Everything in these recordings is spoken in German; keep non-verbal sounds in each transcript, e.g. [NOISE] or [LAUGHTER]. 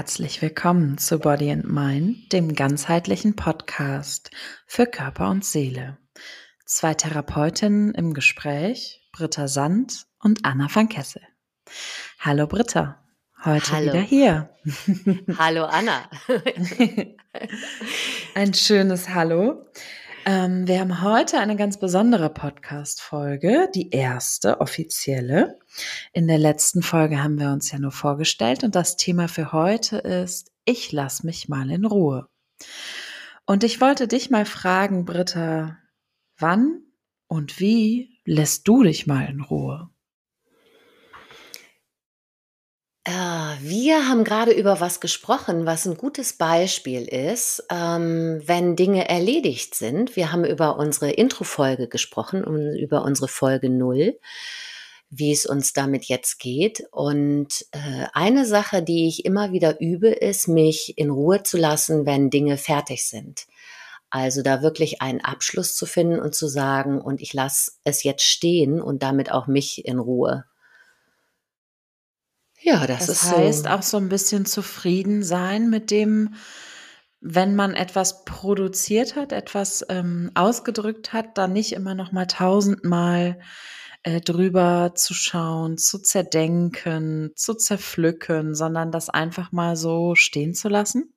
Herzlich willkommen zu Body and Mind, dem ganzheitlichen Podcast für Körper und Seele. Zwei Therapeutinnen im Gespräch, Britta Sand und Anna van Kessel. Hallo Britta, heute Hallo. wieder hier. Hallo Anna. [LAUGHS] [LAUGHS] Ein schönes Hallo. Ähm, wir haben heute eine ganz besondere Podcast-Folge, die erste offizielle. In der letzten Folge haben wir uns ja nur vorgestellt und das Thema für heute ist, ich lass mich mal in Ruhe. Und ich wollte dich mal fragen, Britta, wann und wie lässt du dich mal in Ruhe? Äh, wir haben gerade über was gesprochen, was ein gutes Beispiel ist, ähm, wenn Dinge erledigt sind. Wir haben über unsere Intro-Folge gesprochen, um, über unsere Folge 0, wie es uns damit jetzt geht. Und äh, eine Sache, die ich immer wieder übe, ist, mich in Ruhe zu lassen, wenn Dinge fertig sind. Also da wirklich einen Abschluss zu finden und zu sagen, und ich lasse es jetzt stehen und damit auch mich in Ruhe. Ja, das, Das ist heißt so. auch so ein bisschen zufrieden sein mit dem, wenn man etwas produziert hat, etwas ähm, ausgedrückt hat, dann nicht immer noch mal tausendmal äh, drüber zu schauen, zu zerdenken, zu zerpflücken, sondern das einfach mal so stehen zu lassen.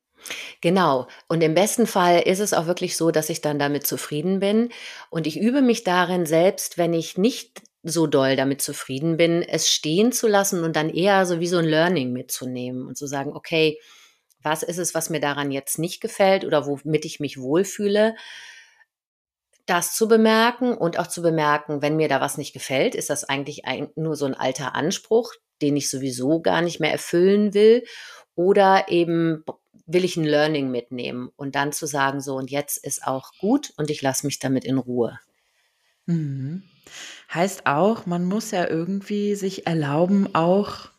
Genau. Und im besten Fall ist es auch wirklich so, dass ich dann damit zufrieden bin. Und ich übe mich darin selbst, wenn ich nicht so doll damit zufrieden bin, es stehen zu lassen und dann eher so wie so ein Learning mitzunehmen und zu sagen, okay, was ist es, was mir daran jetzt nicht gefällt oder womit ich mich wohlfühle? Das zu bemerken und auch zu bemerken, wenn mir da was nicht gefällt, ist das eigentlich nur so ein alter Anspruch, den ich sowieso gar nicht mehr erfüllen will. Oder eben will ich ein Learning mitnehmen und dann zu sagen, so und jetzt ist auch gut und ich lasse mich damit in Ruhe. Mhm. Heißt auch, man muss ja irgendwie sich erlauben, auch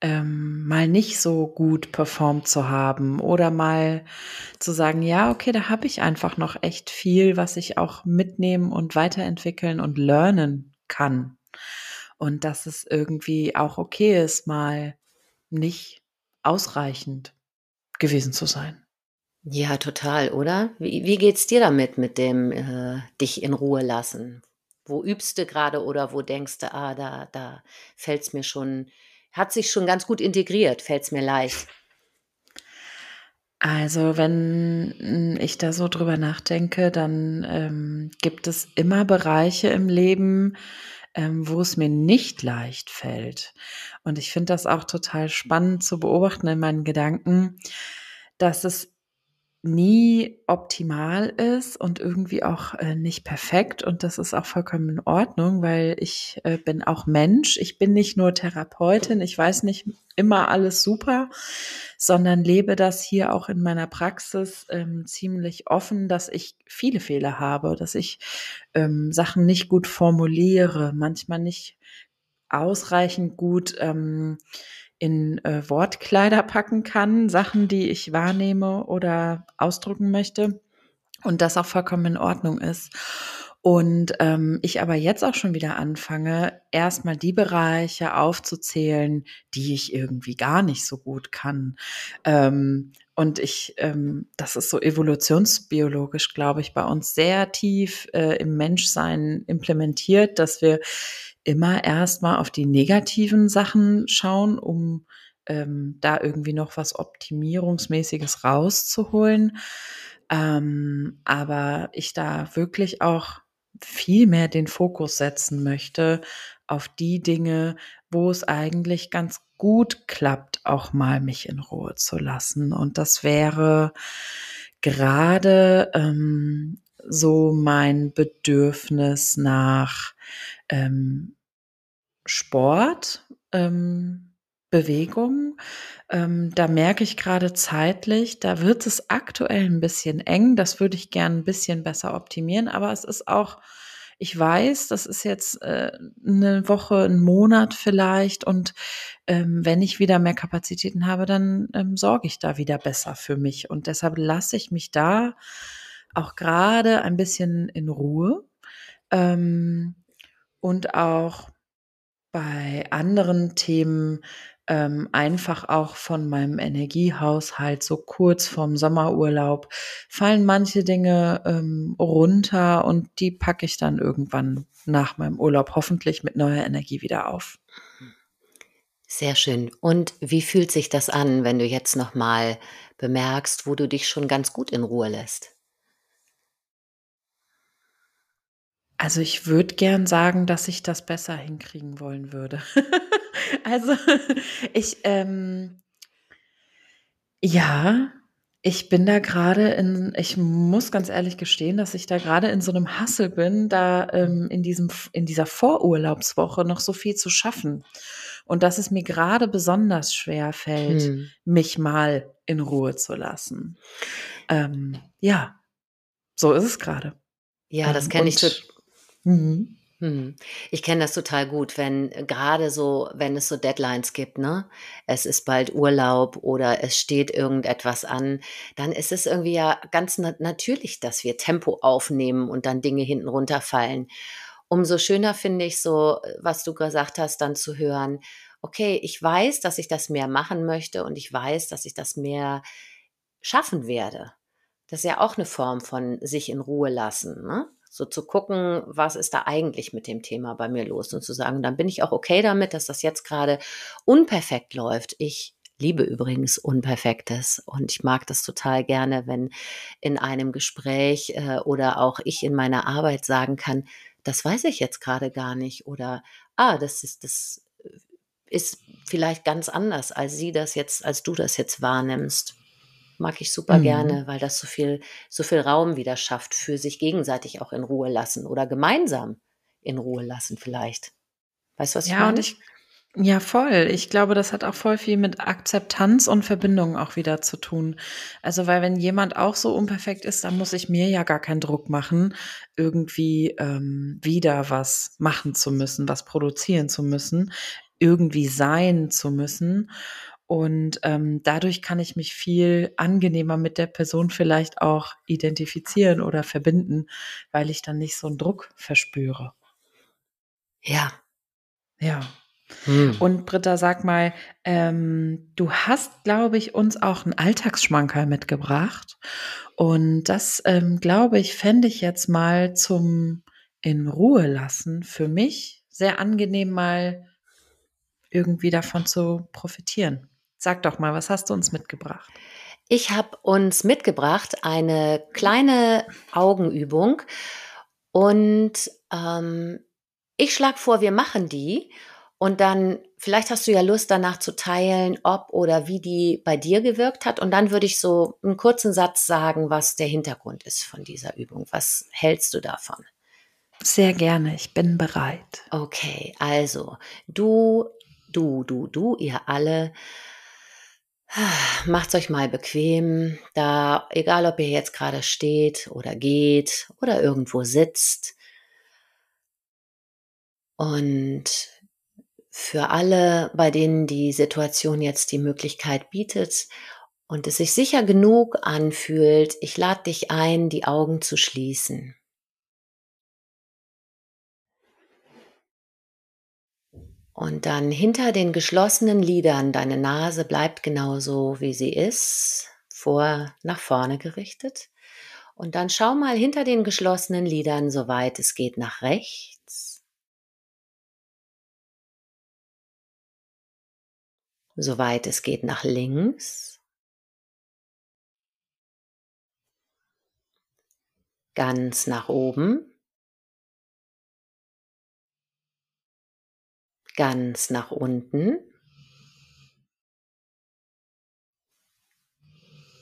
ähm, mal nicht so gut performt zu haben oder mal zu sagen, ja, okay, da habe ich einfach noch echt viel, was ich auch mitnehmen und weiterentwickeln und lernen kann. Und dass es irgendwie auch okay ist, mal nicht ausreichend gewesen zu sein. Ja, total, oder? Wie, wie geht's dir damit, mit dem äh, dich in Ruhe lassen? Wo übst du gerade oder wo denkst du, ah, da, da fällt's mir schon, hat sich schon ganz gut integriert, fällt's mir leicht. Also, wenn ich da so drüber nachdenke, dann ähm, gibt es immer Bereiche im Leben, ähm, wo es mir nicht leicht fällt. Und ich finde das auch total spannend zu beobachten in meinen Gedanken, dass es nie optimal ist und irgendwie auch äh, nicht perfekt. Und das ist auch vollkommen in Ordnung, weil ich äh, bin auch Mensch. Ich bin nicht nur Therapeutin. Ich weiß nicht immer alles super, sondern lebe das hier auch in meiner Praxis ähm, ziemlich offen, dass ich viele Fehler habe, dass ich ähm, Sachen nicht gut formuliere, manchmal nicht ausreichend gut ähm, in äh, Wortkleider packen kann, Sachen, die ich wahrnehme oder ausdrücken möchte und das auch vollkommen in Ordnung ist. Und ähm, ich aber jetzt auch schon wieder anfange, erstmal die Bereiche aufzuzählen, die ich irgendwie gar nicht so gut kann. Ähm, und ich, ähm, das ist so evolutionsbiologisch, glaube ich, bei uns sehr tief äh, im Menschsein implementiert, dass wir immer erstmal auf die negativen Sachen schauen, um ähm, da irgendwie noch was Optimierungsmäßiges rauszuholen. Ähm, aber ich da wirklich auch viel mehr den Fokus setzen möchte auf die Dinge, wo es eigentlich ganz gut klappt, auch mal mich in Ruhe zu lassen. Und das wäre gerade ähm, so mein Bedürfnis nach ähm, Sport, ähm, Bewegung. Ähm, da merke ich gerade zeitlich, da wird es aktuell ein bisschen eng. Das würde ich gern ein bisschen besser optimieren, aber es ist auch, ich weiß, das ist jetzt äh, eine Woche, ein Monat vielleicht und ähm, wenn ich wieder mehr Kapazitäten habe, dann ähm, sorge ich da wieder besser für mich und deshalb lasse ich mich da auch gerade ein bisschen in Ruhe ähm, und auch bei anderen Themen ähm, einfach auch von meinem Energiehaushalt so kurz vorm Sommerurlaub fallen manche Dinge ähm, runter und die packe ich dann irgendwann nach meinem Urlaub hoffentlich mit neuer Energie wieder auf. Sehr schön. Und wie fühlt sich das an, wenn du jetzt noch mal bemerkst, wo du dich schon ganz gut in Ruhe lässt? Also, ich würde gern sagen, dass ich das besser hinkriegen wollen würde. [LAUGHS] Also, ich, ähm ja, ich bin da grade in ich muss ganz ehrlich gestehen, dass ich da grade in so 'nem Hustle bin, da, ähm, in diesem in dieser Vorurlaubswoche noch so viel zu schaffen und dass es mir grade besonders schwerfällt, Mhm. mich mal in Ruhe zu lassen. Ähm, ja, so ist es grade. Ja, das Ähm, kenne ich mhm. Mhm. Ich kenne das total gut, wenn äh, grade so wenn es so Deadlines gibt, ne? Es ist bald Urlaub oder es steht irgendetwas an, dann ist es irgendwie ja ganz nat natürlich, dass wir Tempo aufnehmen und dann Dinge hinten runterfallen. Umso schöner finde ich so, äh, was du gesagt hast, dann zu hören: „Okay, ich weiß, dass ich das mehr machen möchte und ich weiß, dass ich das mehr schaffen werde.“ Das ist ja auch 'ne Form von sich in Ruhe lassen, ne? So zu gucken, was ist da eigentlich mit dem Thema bei mir los und zu sagen: „Dann bin ich auch okay damit, dass das jetzt grade unperfekt läuft.“ Ich liebe übrigens Unperfektes und ich mag das total gerne, wenn in einem Gespräch, äh, oder auch ich in meiner Arbeit sagen kann: „Das weiß ich jetzt grade gar nicht“ oder „Ah, das ist das, ist vielleicht ganz anders, als sie das jetzt als du das jetzt wahrnimmst.“ Mag ich super Mhm. gerne, weil das so viel so viel Raum wieder schafft für sich gegenseitig auch in Ruhe lassen oder gemeinsam in Ruhe lassen vielleicht. Weißt du, was ich Ja, und meine? ich ja, voll. Ich glaube, das hat auch voll viel mit Akzeptanz und Verbindung auch wieder zu tun. Also, weil wenn jemand auch so unperfekt ist, dann muss ich mir ja gar keinen Druck machen, irgendwie, ähm, wieder was machen zu müssen, was produzieren zu müssen, irgendwie sein zu müssen. Und, ähm, dadurch kann ich mich viel angenehmer mit der Person vielleicht auch identifizieren oder verbinden, weil ich dann nicht so 'n Druck verspüre. Ja. Ja. Mhm. Und Britta, sag mal, ähm, du hast, glaube ich, uns auch 'n Alltagsschmankerl mitgebracht. Und das, ähm, glaube ich, fände ich jetzt mal zum In-Ruhe-Lassen für mich sehr angenehm, mal irgendwie davon zu profitieren. Sag doch mal, was hast du uns mitgebracht? Ich habe uns mitgebracht eine kleine Augenübung und, ähm, ich schlage vor, wir machen die und dann vielleicht hast du ja Lust, danach zu teilen, ob oder wie die bei dir gewirkt hat. Und dann würde ich so 'n kurzen Satz sagen, was der Hintergrund ist von dieser Übung. Was hältst du davon? Sehr gerne, ich bin bereit. Okay, also du, du, du, du, ihr alle macht's euch mal bequem, da egal, ob ihr jetzt grade steht oder geht oder irgendwo sitzt. Und für alle, bei denen die Situation jetzt die Möglichkeit bietet und es sich sicher genug anfühlt, ich lade dich ein, die Augen zu schließen. Und dann hinter den geschlossenen Lidern deine Nase bleibt genauso, wie sie ist, vor nach vorne gerichtet. Und dann schau mal hinter den geschlossenen Lidern, soweit es geht, nach rechts. Soweit es geht, nach links. Ganz nach oben. Ganz nach unten.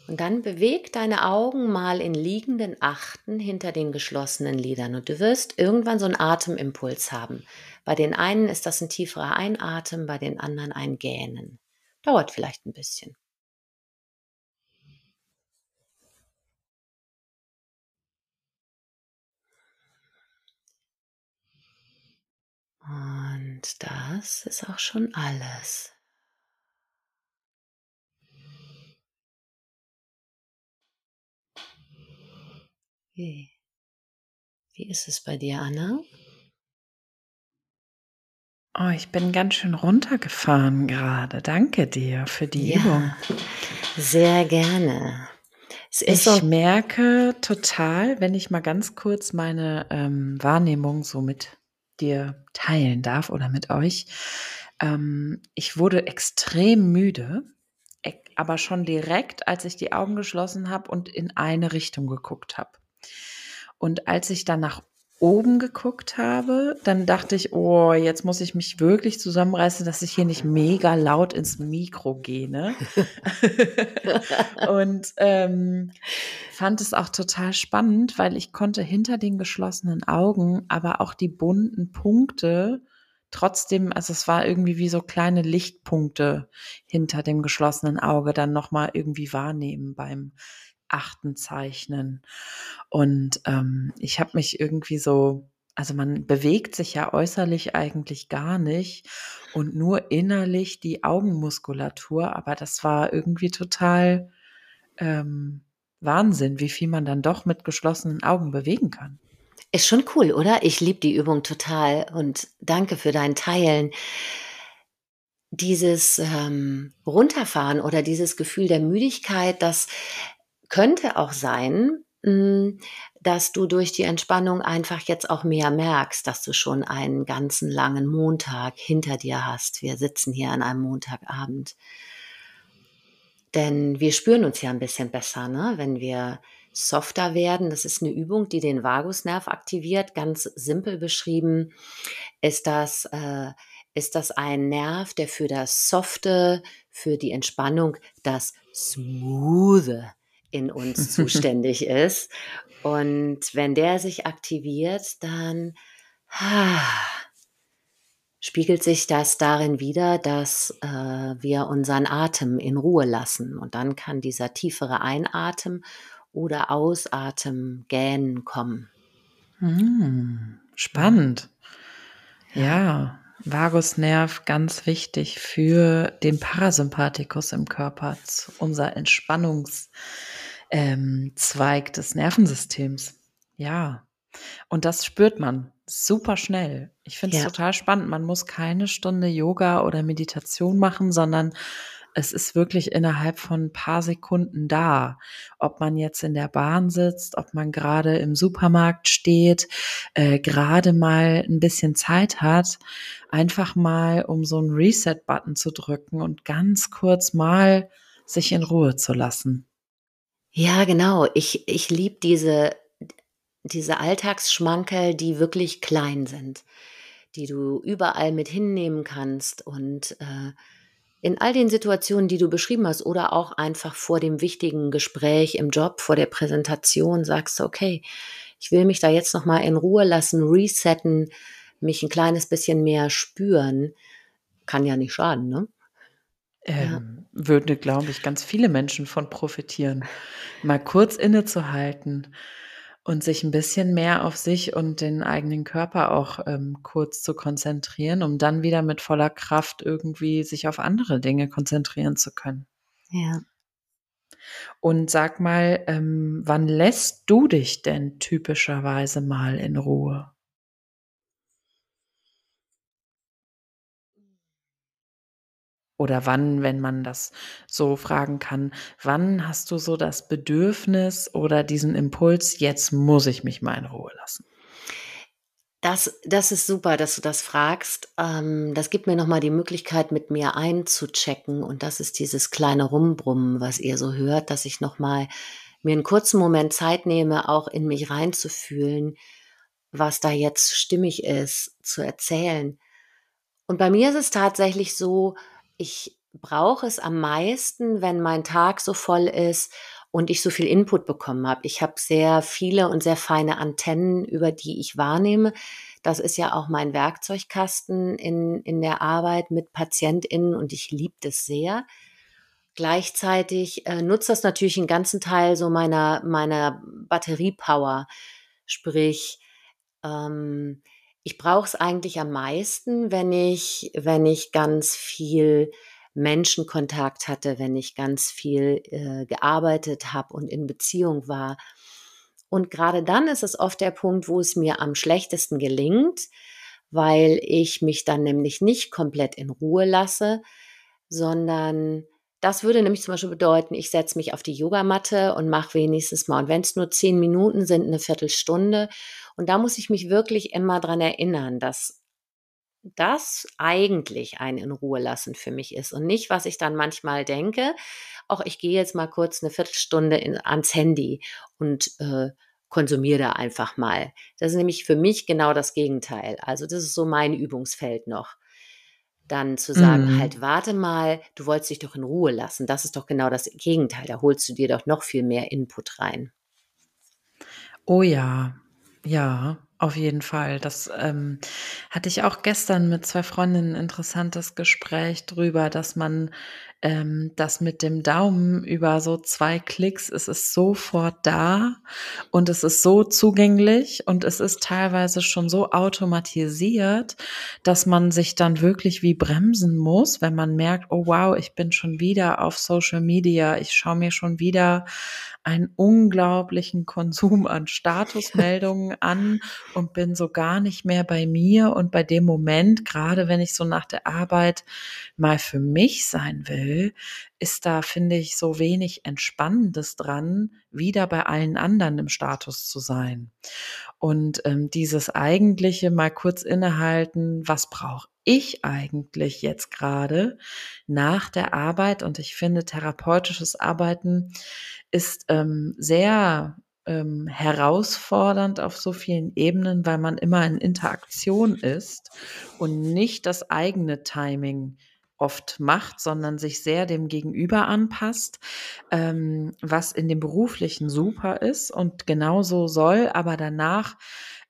Und dann beweg deine Augen mal in liegenden Achten hinter den geschlossenen Lidern und du wirst irgendwann so 'n Atemimpuls haben. Bei den einen ist das 'n tieferer Einatmen, bei den anderen ein Gähnen. Dauert vielleicht 'n bisschen. Und das ist auch schon alles. Wie wie ist es bei dir, Anna? Oh, ich bin ganz schön runtergefahren gerade. Danke dir für die Ja, Übung. sehr gerne. Es Ich so merke total, wenn ich mal ganz kurz meine, ähm, Wahrnehmung so mit dir teilen darf oder mit euch. Ähm, ich wurde extrem müde, aber schon direkt, als ich die Augen geschlossen habe und in eine Richtung geguckt habe. Und als ich dann nach oben geguckt habe, dann dachte ich: „Oh, jetzt muss ich mich wirklich zusammenreißen, dass ich hier nicht mega laut ins Mikro gehe“, ne? [LAUGHS] Und, ähm, fand es auch total spannend, weil ich konnte hinter den geschlossenen Augen aber auch die bunten Punkte trotzdem also, es war irgendwie wie so kleine Lichtpunkte hinter dem geschlossenen Auge dann noch mal irgendwie wahrnehmen beim Achtenzeichnen. Und, ähm, ich habe mich irgendwie so also, man bewegt sich ja äußerlich eigentlich gar nicht und nur innerlich die Augenmuskulatur, aber das war irgendwie total, ähm, Wahnsinn, wie viel man dann doch mit geschlossenen Augen bewegen kann. Ist schon cool, oder? Ich liebe die Übung total und danke für dein Teilen. Dieses, ähm, Runterfahren oder dieses Gefühl der Müdigkeit, das könnte auch sein, hm, dass du durch die Entspannung einfach jetzt auch mehr merkst, dass du schon einen ganzen langen Montag hinter dir hast. Wir sitzen hier an einem Montagabend. Denn wir spüren uns ja 'n bisschen besser, ne, wenn wir softer werden. Das ist 'ne Übung, die den Vagusnerv aktiviert. Ganz simpel beschrieben ist das äh, ist das ein Nerv, der für das Softe, für die Entspannung, das Smoothe in uns [LAUGHS] zuständig ist. Und wenn der sich aktiviert, dann spiegelt sich das darin wider, dass, äh, wir unseren Atem in Ruhe lassen. Und dann kann dieser tiefere Einatmen oder Ausatmen, Gähnen kommen. Hm, spannend. Ja. Ja, Vagusnerv ganz wichtig für den Parasympathikus im Körper, unser Entspannungs ähm, Zweig des Nervensystems. Ja, und das spürt man super schnell. Ich finde es Ja. total spannend. Man muss keine Stunde Yoga oder Meditation machen, sondern es ist wirklich innerhalb von 'n paar Sekunden da. Ob man jetzt in der Bahn sitzt, ob man grade im Supermarkt steht, äh, grade mal 'n bisschen Zeit hat, einfach mal um so 'n Reset-Button zu drücken und ganz kurz mal sich in Ruhe zu lassen. Ja, genau. Ich ich liebe diese diese Alltagsschmankerl, die wirklich klein sind, die du überall mit hinnehmen kannst und, äh, in all den Situationen, die du beschrieben hast oder auch einfach vor dem wichtigen Gespräch im Job, vor der Präsentation sagst du: „Okay, ich will mich da jetzt noch mal in Ruhe lassen, resetten, mich 'n kleines bisschen mehr spüren.“ Kann ja nicht schaden, ne? Ja. Ähm, würde, glaube ich, ganz viele Menschen von profitieren, mal kurz innezuhalten und sich 'n bisschen mehr auf sich und den eigenen Körper auch, ähm, kurz zu konzentrieren, um dann wieder mit voller Kraft irgendwie sich auf andere Dinge konzentrieren zu können. Ja. Und sag mal, ähm, wann lässt du dich denn typischerweise mal in Ruhe? Oder wann, wenn man das so fragen kann, wann hast du so das Bedürfnis oder diesen Impuls: „Jetzt muss ich mich mal in Ruhe lassen?“ Das das ist super, dass du das fragst. Ähm, das gibt mir noch mal die Möglichkeit, mit mir einzuchecken und das ist dieses kleine Rumbrummen, was ihr so hört, dass ich noch mal mir 'n kurzen Moment Zeit nehme, auch in mich reinzufühlen, was da jetzt stimmig ist, zu erzählen. Und bei mir ist es tatsächlich so, ich brauche es am meisten, wenn mein Tag so voll ist und ich so viel Input bekommen habe. Ich habe sehr viele und sehr feine Antennen, über die ich wahrnehme. Das ist ja auch mein Werkzeugkasten in in der Arbeit mit PatientInnen und ich liebe das sehr. Gleichzeitig, äh, nutzt das natürlich 'n ganzen Teil so meiner meiner Batteriepower. Sprich, ähm, ich brauche es eigentlich am meisten, wenn ich wenn ich ganz viel Menschenkontakt hatte, wenn ich ganz viel, äh, gearbeitet habe und in Beziehung war. Und grade dann ist es oft der Punkt, wo es mir am schlechtesten gelingt, weil ich mich dann nämlich nicht komplett in Ruhe lasse, sondern das würde nämlich zum Beispiel bedeuten, ich setze mich auf die Yogamatte und mache wenigstens mal, und wenn es nur zehn Minuten sind, eine Viertelstunde. Und da muss ich mich wirklich immer dran erinnern, dass das eigentlich ein in Ruhe lassen für mich ist und nicht, was ich dann manchmal denke, auch ich gehe jetzt mal kurz eine Viertelstunde in, ans Handy und äh, konsumiere da einfach mal. Das ist nämlich für mich genau das Gegenteil. Also das ist so mein Übungsfeld noch. Dann zu sagen, Mhm. halt, warte mal, du wolltest dich doch in Ruhe lassen. Das ist doch genau das Gegenteil. Da holst du dir doch noch viel mehr Input rein. Oh ja, ja, auf jeden Fall. Das ähm, hatte ich auch gestern mit zwei Freundinnen ein interessantes Gespräch drüber, dass man ähm, das mit dem Daumen über so zwei Klicks, es ist sofort da und es ist so zugänglich und es ist teilweise schon so automatisiert, dass man sich dann wirklich wie bremsen muss, wenn man merkt, oh wow, ich bin schon wieder auf Social Media, ich schaue mir schon wieder einen unglaublichen Konsum an Statusmeldungen [LAUGHS] an und bin so gar nicht mehr bei mir. Und bei dem Moment, gerade wenn ich so nach der Arbeit mal für mich sein will, ist da, finde ich, so wenig Entspannendes dran, wieder bei allen anderen im Status zu sein. Und ähm, dieses eigentliche mal kurz innehalten, was brauche ich eigentlich jetzt gerade nach der Arbeit? Und ich finde, therapeutisches Arbeiten ist ähm, sehr ähm, herausfordernd auf so vielen Ebenen, weil man immer in Interaktion ist und nicht das eigene Timing oft macht, sondern sich sehr dem Gegenüber anpasst, ähm, was in dem beruflichen super ist und genauso soll, aber danach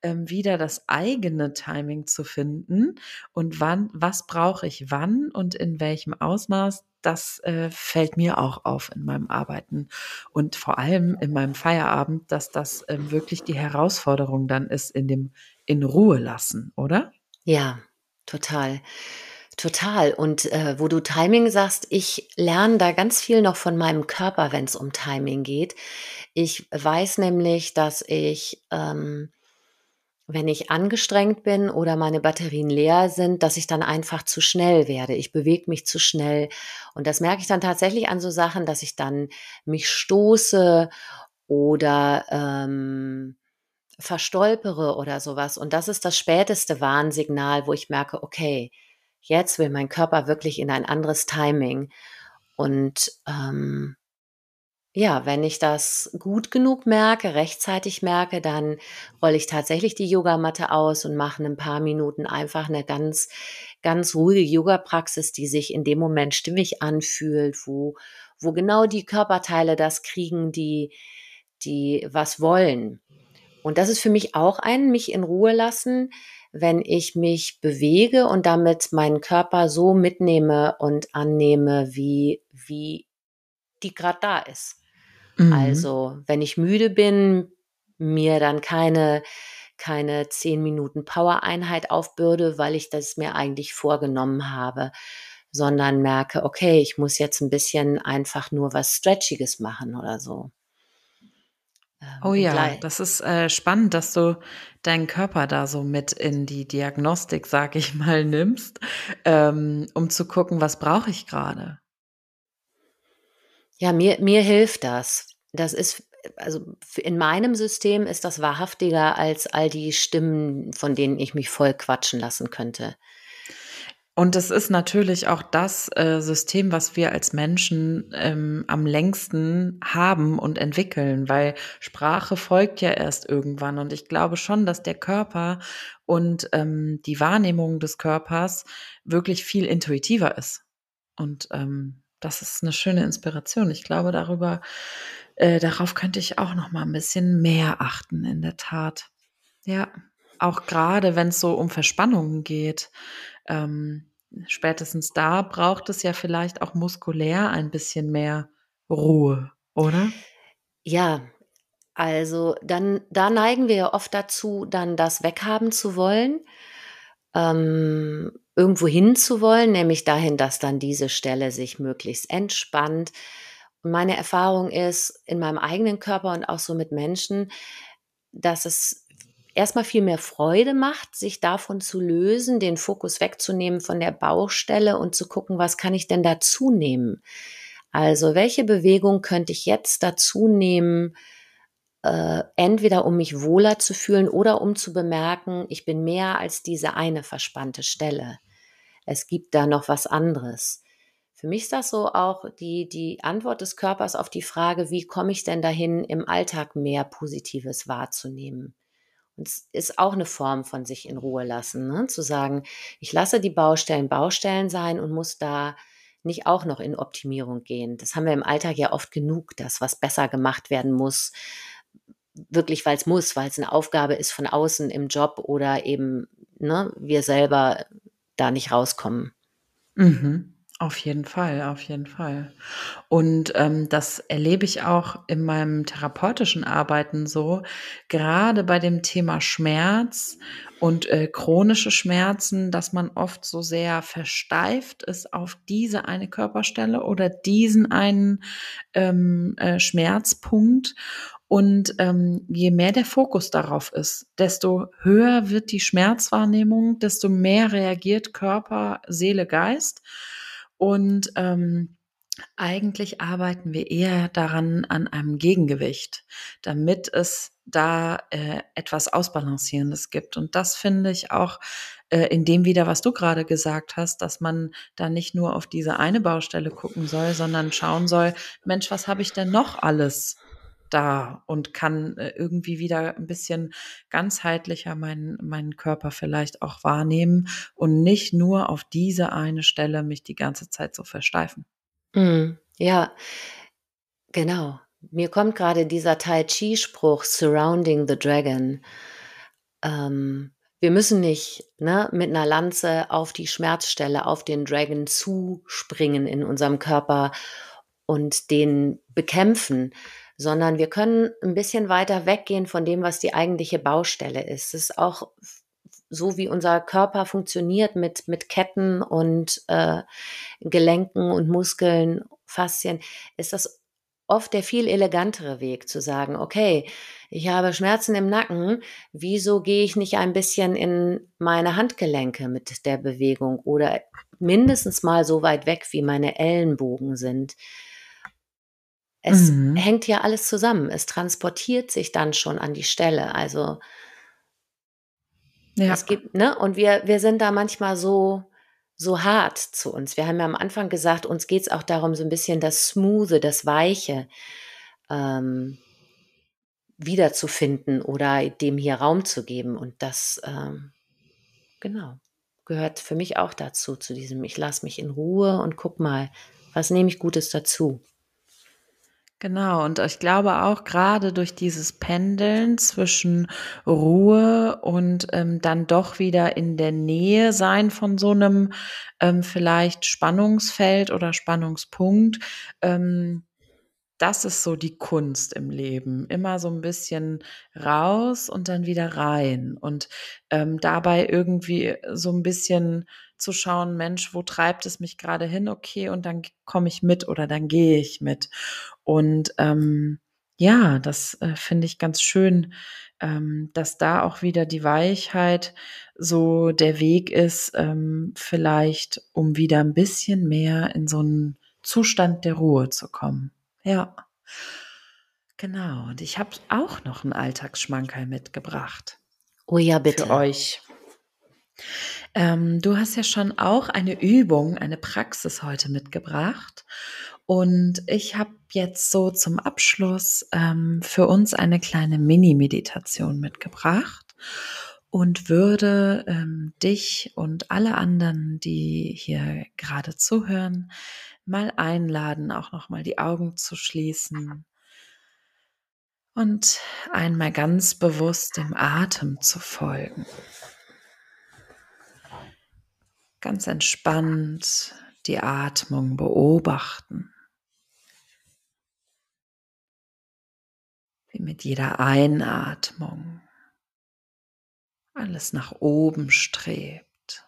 ähm, wieder das eigene Timing zu finden und wann, was brauche ich wann und in welchem Ausmaß, das äh, fällt mir auch auf in meinem Arbeiten und vor allem in meinem Feierabend, dass das ähm, wirklich die Herausforderung dann ist in dem in Ruhe lassen, oder? Ja, total. Total. Und äh, wo du Timing sagst, ich lerne da ganz viel noch von meinem Körper, wenn es um Timing geht. Ich weiß nämlich, dass ich, ähm, wenn ich angestrengt bin oder meine Batterien leer sind, dass ich dann einfach zu schnell werde. Ich bewege mich zu schnell. Und das merke ich dann tatsächlich an so Sachen, dass ich dann mich stoße oder ähm, verstolpere oder sowas. Und das ist das späteste Warnsignal, wo ich merke, okay, jetzt will mein Körper wirklich in ein anderes Timing. Und ähm, ja, wenn ich das gut genug merke, rechtzeitig merke, dann rolle ich tatsächlich die Yogamatte aus und mache in ein paar Minuten einfach eine ganz, ganz ruhige Yoga-Praxis, die sich in dem Moment stimmig anfühlt, wo, wo genau die Körperteile das kriegen, die, die was wollen. Und das ist für mich auch ein mich in Ruhe lassen, wenn ich mich bewege und damit meinen Körper so mitnehme und annehme, wie, wie die gerade da ist. Mhm. Also, wenn ich müde bin, mir dann keine, keine zehn Minuten Power-Einheit aufbürde, weil ich das mir eigentlich vorgenommen habe, sondern merke, okay, ich muss jetzt ein bisschen einfach nur was Stretchiges machen oder so. Ähm, Oh und ja, glei- das ist äh, spannend, dass du deinen Körper da so mit in die Diagnostik, sag ich mal, nimmst, ähm, um zu gucken, was brauche ich gerade. Ja, mir, mir hilft das. Das ist, also in meinem System ist das wahrhaftiger als all die Stimmen, von denen ich mich voll quatschen lassen könnte. Und es ist natürlich auch das äh, System, was wir als Menschen ähm, am längsten haben und entwickeln, weil Sprache folgt ja erst irgendwann. Und ich glaube schon, dass der Körper und ähm, die Wahrnehmung des Körpers wirklich viel intuitiver ist. Und ähm, das ist eine schöne Inspiration. Ich glaube, darüber, äh, darauf könnte ich auch noch mal ein bisschen mehr achten, in der Tat. Ja, auch gerade wenn es so um Verspannungen geht. Ähm, spätestens da braucht es ja vielleicht auch muskulär ein bisschen mehr Ruhe, oder? Ja, also dann, da neigen wir ja oft dazu, dann das weghaben zu wollen, ähm, irgendwo hin zu wollen, nämlich dahin, dass dann diese Stelle sich möglichst entspannt. Und meine Erfahrung ist in meinem eigenen Körper und auch so mit Menschen, dass es erstmal viel mehr Freude macht, sich davon zu lösen, den Fokus wegzunehmen von der Baustelle und zu gucken, was kann ich denn dazu nehmen? Also welche Bewegung könnte ich jetzt dazu nehmen, äh, entweder um mich wohler zu fühlen oder um zu bemerken, ich bin mehr als diese eine verspannte Stelle. Es gibt da noch was anderes. Für mich ist das so auch die, die Antwort des Körpers auf die Frage, wie komme ich denn dahin, im Alltag mehr Positives wahrzunehmen? Und es ist auch eine Form von sich in Ruhe lassen, ne? zu sagen, ich lasse die Baustellen Baustellen sein und muss da nicht auch noch in Optimierung gehen. Das haben wir im Alltag ja oft genug, das, was besser gemacht werden muss, wirklich, weil es muss, weil es eine Aufgabe ist von außen im Job oder eben ne, wir selber da nicht rauskommen. Mhm. Auf jeden Fall, auf jeden Fall. Und ähm, das erlebe ich auch in meinem therapeutischen Arbeiten so, gerade bei dem Thema Schmerz und äh, chronische Schmerzen, dass man oft so sehr versteift ist auf diese eine Körperstelle oder diesen einen ähm, äh, Schmerzpunkt. Und ähm, je mehr der Fokus darauf ist, desto höher wird die Schmerzwahrnehmung, desto mehr reagiert Körper, Seele, Geist. Und ähm, eigentlich arbeiten wir eher daran an einem Gegengewicht, damit es da äh, etwas Ausbalancierendes gibt. Und das finde ich auch äh, in dem wieder, was du gerade gesagt hast, dass man da nicht nur auf diese eine Baustelle gucken soll, sondern schauen soll, Mensch, was habe ich denn noch alles da und kann äh, irgendwie wieder ein bisschen ganzheitlicher meinen, meinen Körper vielleicht auch wahrnehmen und nicht nur auf diese eine Stelle mich die ganze Zeit so versteifen. Mm, ja, genau. Mir kommt gerade dieser Tai Chi-Spruch Surrounding the Dragon. Ähm, wir müssen nicht ne, mit einer Lanze auf die Schmerzstelle, auf den Dragon zuspringen in unserem Körper und den bekämpfen, sondern wir können ein bisschen weiter weggehen von dem, was die eigentliche Baustelle ist. Es ist auch so, wie unser Körper funktioniert mit, mit Ketten und äh, Gelenken und Muskeln, Faszien, ist das oft der viel elegantere Weg zu sagen, okay, ich habe Schmerzen im Nacken, wieso gehe ich nicht ein bisschen in meine Handgelenke mit der Bewegung oder mindestens mal so weit weg, wie meine Ellenbogen sind. Es mhm. hängt ja alles zusammen. Es transportiert sich dann schon an die Stelle. Also ja. es gibt, ne? Und wir, wir sind da manchmal so, so hart zu uns. Wir haben ja am Anfang gesagt, uns geht es auch darum, so ein bisschen das Smoothe, das Weiche ähm, wiederzufinden oder dem hier Raum zu geben. Und das, ähm, genau, gehört für mich auch dazu, zu diesem, ich lasse mich in Ruhe und guck mal, was nehme ich Gutes dazu. Genau, und ich glaube auch gerade durch dieses Pendeln zwischen Ruhe und ähm, dann doch wieder in der Nähe sein von so einem ähm, vielleicht Spannungsfeld oder Spannungspunkt, ähm, das ist so die Kunst im Leben. Immer so ein bisschen raus und dann wieder rein. Und ähm, dabei irgendwie so ein bisschen zu schauen, Mensch, wo treibt es mich gerade hin? Okay, und dann komme ich mit oder dann gehe ich mit. Und ähm, ja, das äh, finde ich ganz schön, ähm, dass da auch wieder die Weichheit so der Weg ist, ähm, vielleicht um wieder ein bisschen mehr in so einen Zustand der Ruhe zu kommen. Ja. Genau. Und ich habe auch noch einen Alltagsschmankerl mitgebracht. Oh ja, bitte. Für euch. Ähm, du hast ja schon auch eine Übung, eine Praxis heute mitgebracht. Und ich habe jetzt so zum Abschluss ähm, für uns eine kleine Mini-Meditation mitgebracht und würde ähm, dich und alle anderen, die hier gerade zuhören, mal einladen, auch noch mal die Augen zu schließen und einmal ganz bewusst dem Atem zu folgen. Ganz entspannt die Atmung beobachten. Wie mit jeder Einatmung alles nach oben strebt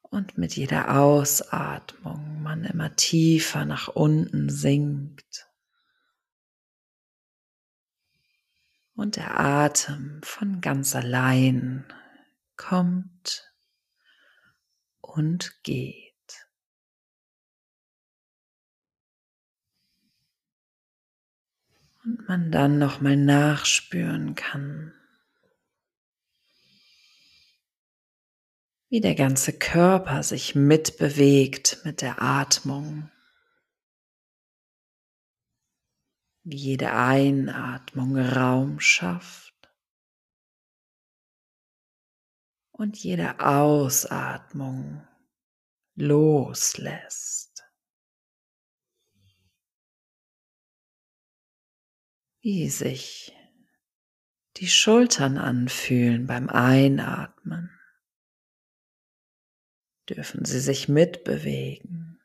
und mit jeder Ausatmung man immer tiefer nach unten sinkt Und der Atem von ganz allein kommt und geht. Und man dann nochmal nachspüren kann, wie der ganze Körper sich mitbewegt mit der Atmung. Wie jede Einatmung Raum schafft und jede Ausatmung loslässt. Wie sich die Schultern anfühlen beim Einatmen dürfen Sie sich mitbewegen.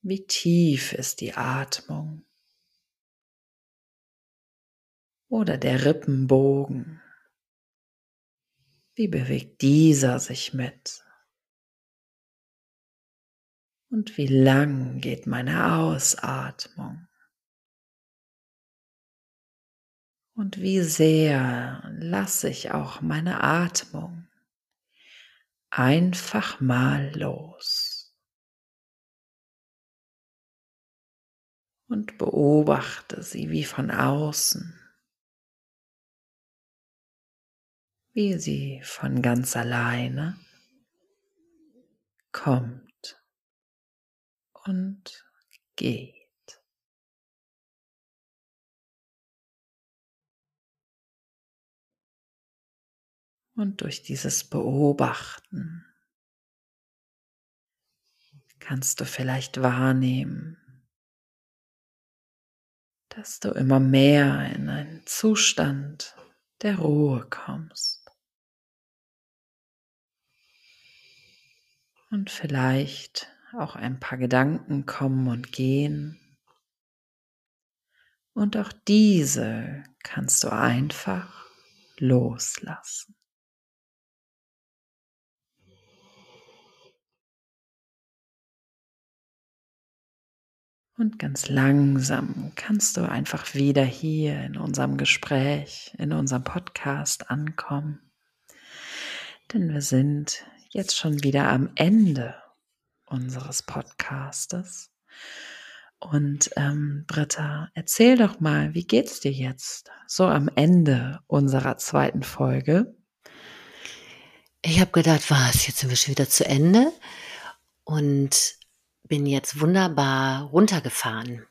Wie tief ist die Atmung? Oder der Rippenbogen? Wie bewegt dieser sich mit? Und wie lang geht meine Ausatmung? Und wie sehr lasse ich auch meine Atmung einfach mal los und beobachte sie wie von außen, wie sie von ganz alleine kommt und geht. Und durch dieses Beobachten kannst du vielleicht wahrnehmen, dass du immer mehr in einen Zustand der Ruhe kommst. Und vielleicht auch ein paar Gedanken kommen und gehen. Und auch diese kannst du einfach loslassen. Und ganz langsam kannst du einfach wieder hier in unserem Gespräch, in unserem Podcast ankommen. Denn wir sind jetzt schon wieder am Ende unseres Podcastes. Und ähm, Britta, erzähl doch mal, wie geht's dir jetzt so am Ende unserer zweiten Folge? Ich habe gedacht, was, jetzt sind wir schon wieder zu Ende. Und bin jetzt wunderbar runtergefahren.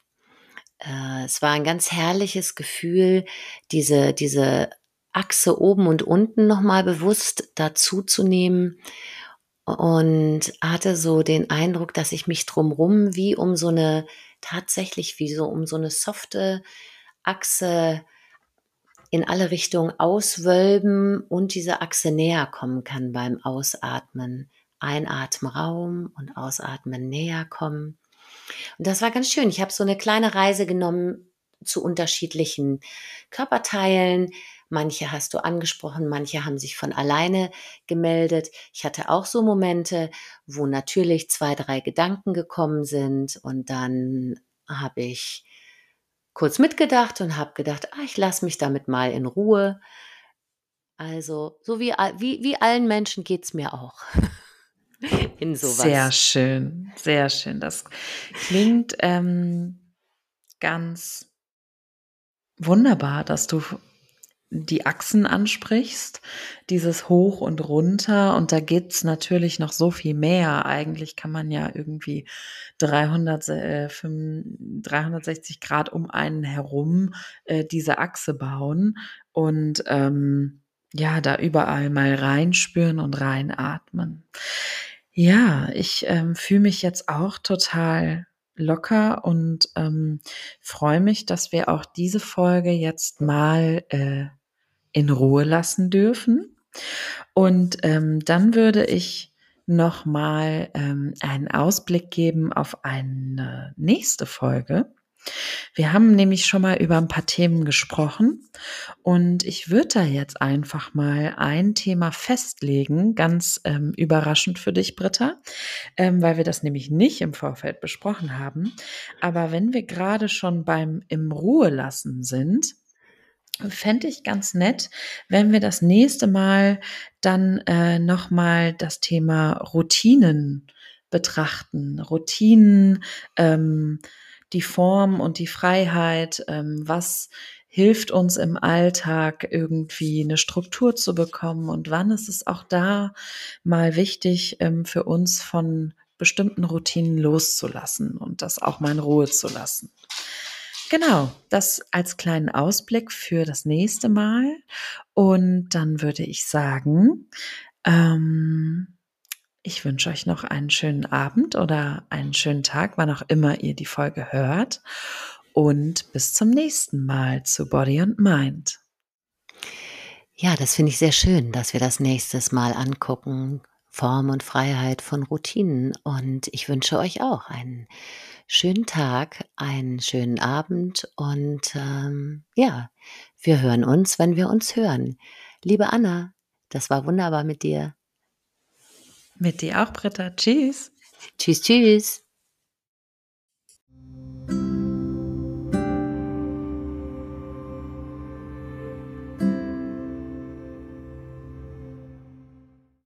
Äh, es war ein ganz herrliches Gefühl, diese, diese Achse oben und unten nochmal bewusst dazu zu nehmen und hatte so den Eindruck, dass ich mich drumrum wie um so eine, tatsächlich wie so um so eine softe Achse in alle Richtungen auswölben und diese Achse näher kommen kann beim Ausatmen. Einatmen Raum und Ausatmen näher kommen. Und das war ganz schön. Ich habe so eine kleine Reise genommen zu unterschiedlichen Körperteilen. Manche hast du angesprochen, manche haben sich von alleine gemeldet. Ich hatte auch so Momente, wo natürlich zwei, drei Gedanken gekommen sind und dann habe ich kurz mitgedacht und habe gedacht, ah, ich lasse mich damit mal in Ruhe. Also, so wie, wie, wie allen Menschen geht es mir auch. [LAUGHS] in sowas. Sehr schön, sehr schön. Das klingt ähm, ganz wunderbar, dass du die Achsen ansprichst, dieses Hoch und runter und da geht's natürlich noch so viel mehr. Eigentlich kann man ja irgendwie 300, äh, 360 Grad um einen herum äh, diese Achse bauen und ähm, ja, da überall mal reinspüren und reinatmen. Ja, ich ähm, fühle mich jetzt auch total locker und ähm, freue mich, dass wir auch diese Folge jetzt mal äh, in Ruhe lassen dürfen. Und ähm, dann würde ich noch mal ähm, einen Ausblick geben auf eine nächste Folge. Wir haben nämlich schon mal über ein paar Themen gesprochen und ich würde da jetzt einfach mal ein Thema festlegen, ganz ähm, überraschend für dich, Britta, ähm, weil wir das nämlich nicht im Vorfeld besprochen haben. Aber wenn wir gerade schon beim im Ruhe lassen sind, fände ich ganz nett, wenn wir das nächste Mal dann äh, nochmal das Thema Routinen betrachten. Routinen, ähm, die Form und die Freiheit, ähm, was hilft uns im Alltag irgendwie eine Struktur zu bekommen und wann ist es auch da mal wichtig ähm, für uns von bestimmten Routinen loszulassen und das auch mal in Ruhe zu lassen. Genau, das als kleinen Ausblick für das nächste Mal. Und dann würde ich sagen, ähm, ich wünsche euch noch einen schönen Abend oder einen schönen Tag, wann auch immer ihr die Folge hört. Und bis zum nächsten Mal zu Body and Mind. Ja, das finde ich sehr schön, dass wir das nächstes Mal angucken. Form und Freiheit von Routinen. Und ich wünsche euch auch einen schönen Tag, einen schönen Abend und ähm, ja, wir hören uns, wenn wir uns hören. Liebe Anna, das war wunderbar mit dir. Mit dir auch, Britta. Tschüss. Tschüss, tschüss.